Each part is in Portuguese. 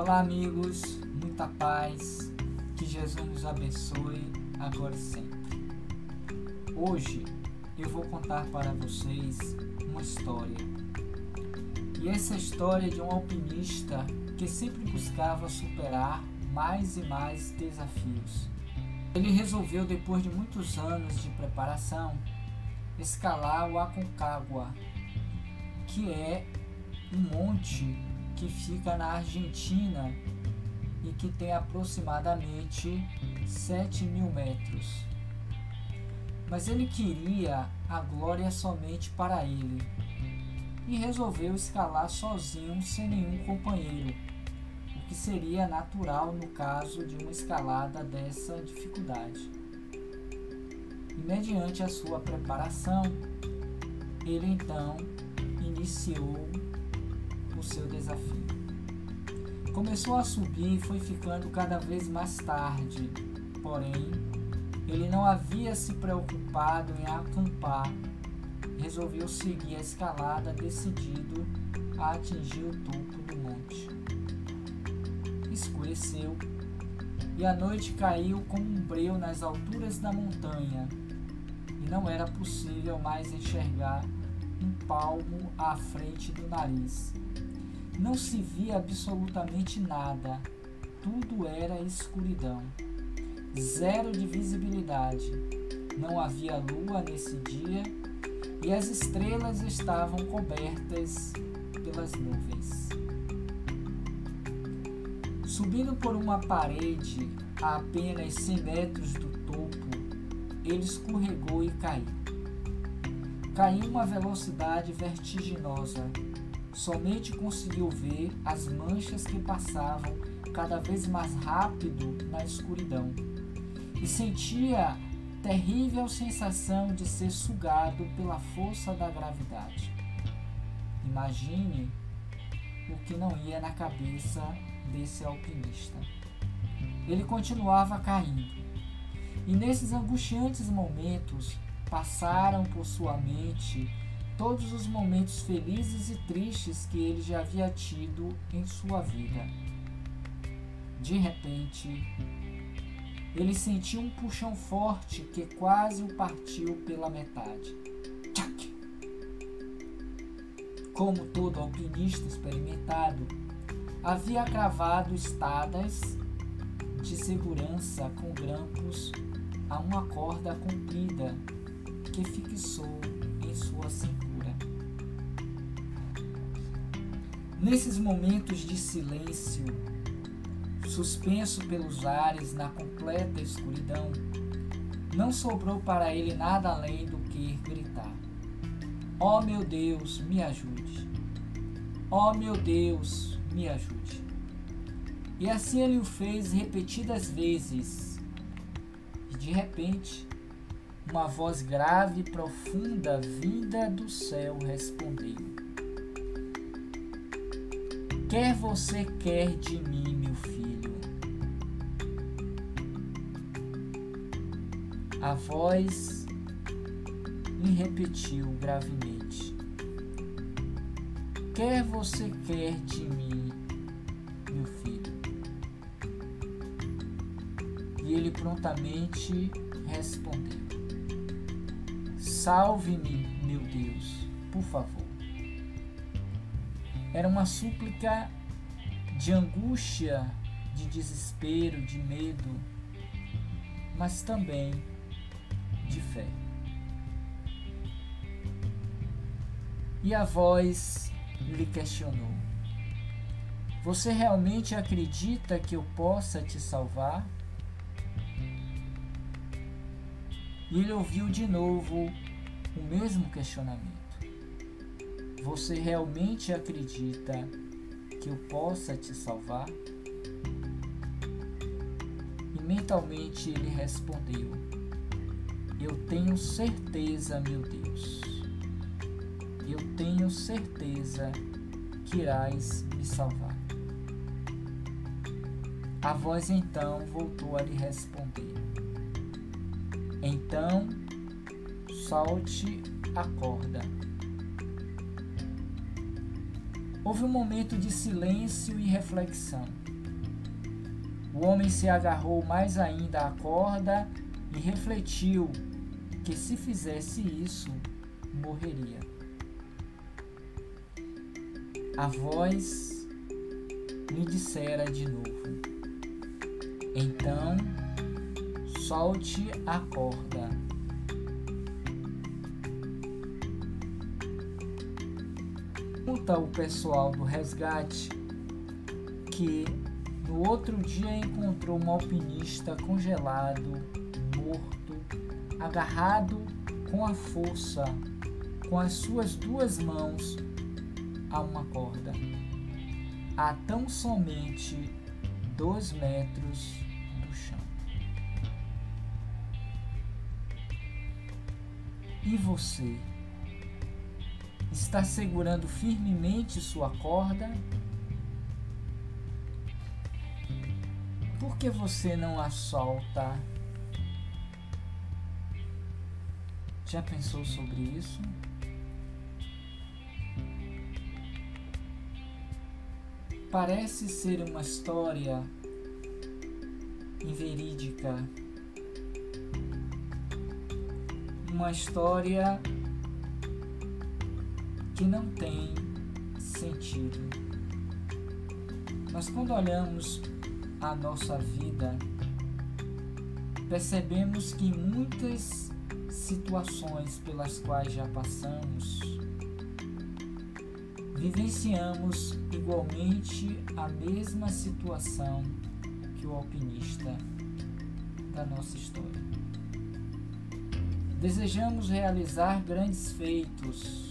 Olá, amigos, muita paz, que Jesus nos abençoe agora e sempre. Hoje eu vou contar para vocês uma história. E essa história é de um alpinista que sempre buscava superar mais e mais desafios. Ele resolveu, depois de muitos anos de preparação, escalar o Aconcagua, que é um monte que fica na Argentina e que tem aproximadamente 7 mil metros. Mas ele queria a glória somente para ele e resolveu escalar sozinho, sem nenhum companheiro, o que seria natural no caso de uma escalada dessa dificuldade. E mediante a sua preparação, ele então iniciou o seu desafio. Começou a subir e foi ficando cada vez mais tarde, porém, ele não havia se preocupado em acampar. Resolveu seguir a escalada, decidido a atingir o topo do monte. Escureceu e a noite caiu como um breu nas alturas da montanha, e não era possível mais enxergar um palmo à frente do nariz. Não se via absolutamente nada, tudo era escuridão. Zero de visibilidade. Não havia lua nesse dia e as estrelas estavam cobertas pelas nuvens. Subindo por uma parede a apenas 100 metros do topo, ele escorregou e caiu. Caiu uma velocidade vertiginosa Somente conseguiu ver as manchas que passavam cada vez mais rápido na escuridão e sentia terrível sensação de ser sugado pela força da gravidade. Imagine o que não ia na cabeça desse alpinista. Ele continuava caindo, e nesses angustiantes momentos passaram por sua mente todos os momentos felizes e tristes que ele já havia tido em sua vida. De repente, ele sentiu um puxão forte que quase o partiu pela metade. Tchac! Como todo alpinista experimentado, havia cravado estadas de segurança com grampos a uma corda comprida que fixou em sua cintura. Nesses momentos de silêncio, suspenso pelos ares na completa escuridão, não sobrou para ele nada além do que gritar: Ó oh, meu Deus, me ajude! Ó oh, meu Deus, me ajude! E assim ele o fez repetidas vezes. E de repente, uma voz grave e profunda vinda do céu respondeu: quer você quer de mim, meu filho? A voz me repetiu gravemente: Quer você quer de mim, meu filho? E ele prontamente respondeu: Salve-me, meu Deus, por favor. Era uma súplica de angústia, de desespero, de medo, mas também de fé. E a voz lhe questionou: Você realmente acredita que eu possa te salvar? E ele ouviu de novo o mesmo questionamento. Você realmente acredita que eu possa te salvar? E mentalmente ele respondeu: Eu tenho certeza, meu Deus. Eu tenho certeza que irás me salvar. A voz então voltou a lhe responder: Então solte a corda Houve um momento de silêncio e reflexão. O homem se agarrou mais ainda à corda e refletiu que se fizesse isso, morreria. A voz lhe dissera de novo: Então, solte a corda. Conta o pessoal do resgate que no outro dia encontrou um alpinista congelado, morto, agarrado com a força, com as suas duas mãos a uma corda, a tão somente dois metros do chão. E você? Está segurando firmemente sua corda? Por que você não a solta? Já pensou sobre isso? Parece ser uma história inverídica, uma história que não tem sentido. Mas quando olhamos a nossa vida, percebemos que muitas situações pelas quais já passamos, vivenciamos igualmente a mesma situação que o alpinista da nossa história. Desejamos realizar grandes feitos,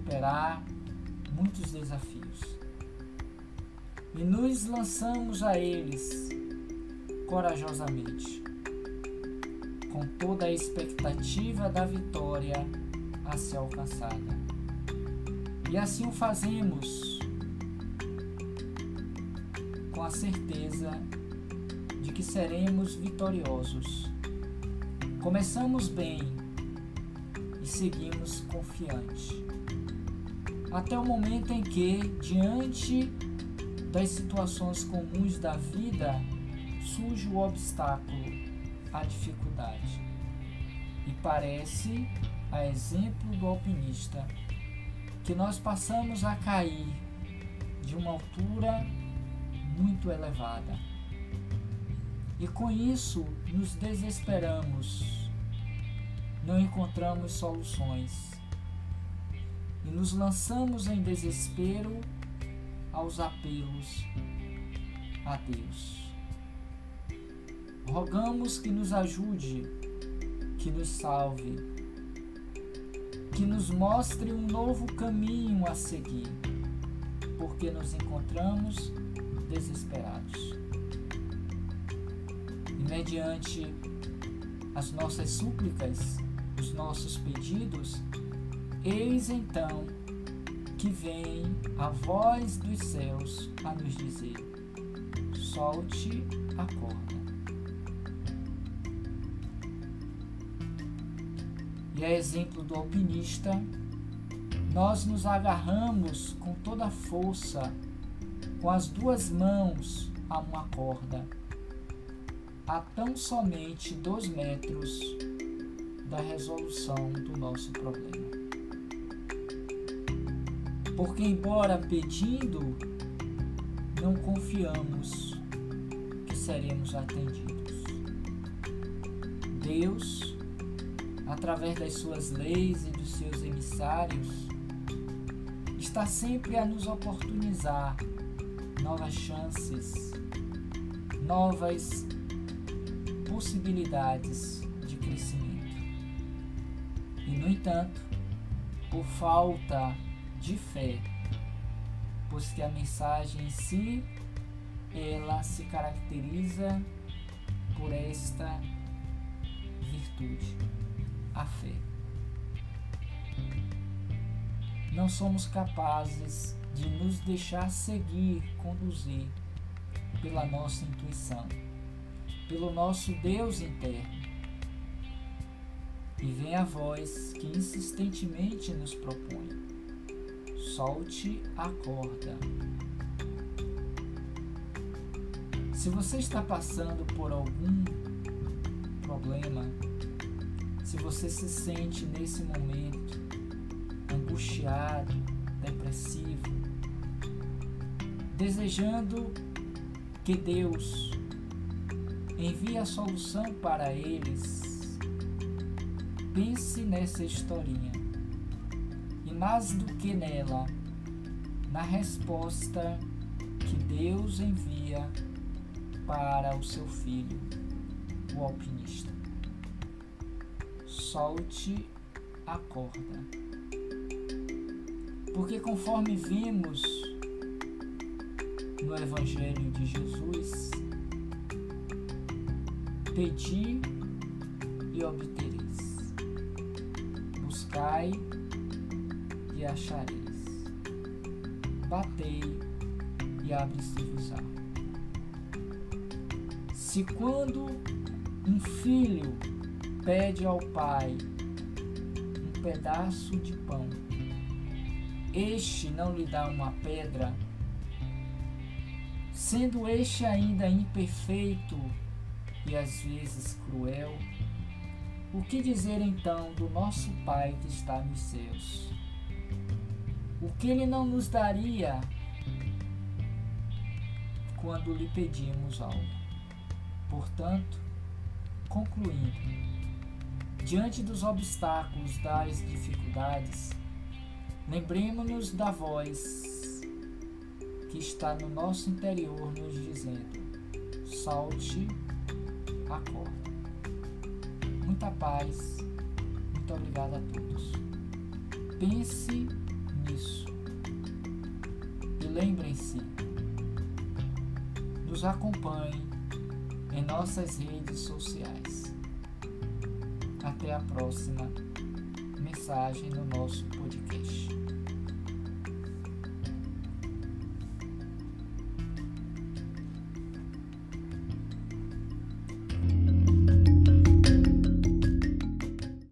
superar muitos desafios e nos lançamos a eles corajosamente, com toda a expectativa da vitória a ser alcançada. E assim o fazemos com a certeza de que seremos vitoriosos. Começamos bem e seguimos confiante. Até o momento em que, diante das situações comuns da vida surge o obstáculo, a dificuldade. E parece, a exemplo do alpinista, que nós passamos a cair de uma altura muito elevada. E com isso nos desesperamos, não encontramos soluções e nos lançamos em desespero aos apelos a Deus. Rogamos que nos ajude, que nos salve, que nos mostre um novo caminho a seguir, porque nos encontramos desesperados. E mediante as nossas súplicas, os nossos pedidos, eis então que vem a voz dos céus a nos dizer: solte a corda. E é exemplo do alpinista, nós nos agarramos com toda a força, com as duas mãos a uma corda, a tão somente dois metros da resolução do nosso problema. Porque, embora pedindo, não confiamos que seremos atendidos. Deus, através das suas leis e dos seus emissários, está sempre a nos oportunizar novas chances, novas possibilidades de crescimento. E, no entanto, por falta de fé, pois que a mensagem em si ela se caracteriza por esta virtude, a fé. Não somos capazes de nos deixar seguir, conduzir pela nossa intuição, pelo nosso Deus interno. E vem a voz que insistentemente nos propõe Solte a corda. Se você está passando por algum problema, se você se sente nesse momento angustiado, depressivo, desejando que Deus envie a solução para eles, pense nessa historinha mais do que nela, na resposta que Deus envia para o seu filho, o alpinista. Solte a corda. Porque conforme vimos no Evangelho de Jesus, pedi e obtereis, buscai e achareis, batei e abre-se-vos-á. Se quando um filho pede ao pai um pedaço de pão, este não lhe dá uma pedra, sendo este ainda imperfeito e às vezes cruel, o que dizer então do nosso Pai que está nos céus? O que ele não nos daria quando lhe pedimos algo? Portanto, concluindo, diante dos obstáculos, das dificuldades, lembremos-nos da voz que está no nosso interior nos dizendo: salte a corda. Muita paz, muito obrigado a todos. Pense nisso e lembrem-se, nos acompanhe em nossas redes sociais. Até a próxima mensagem no nosso podcast.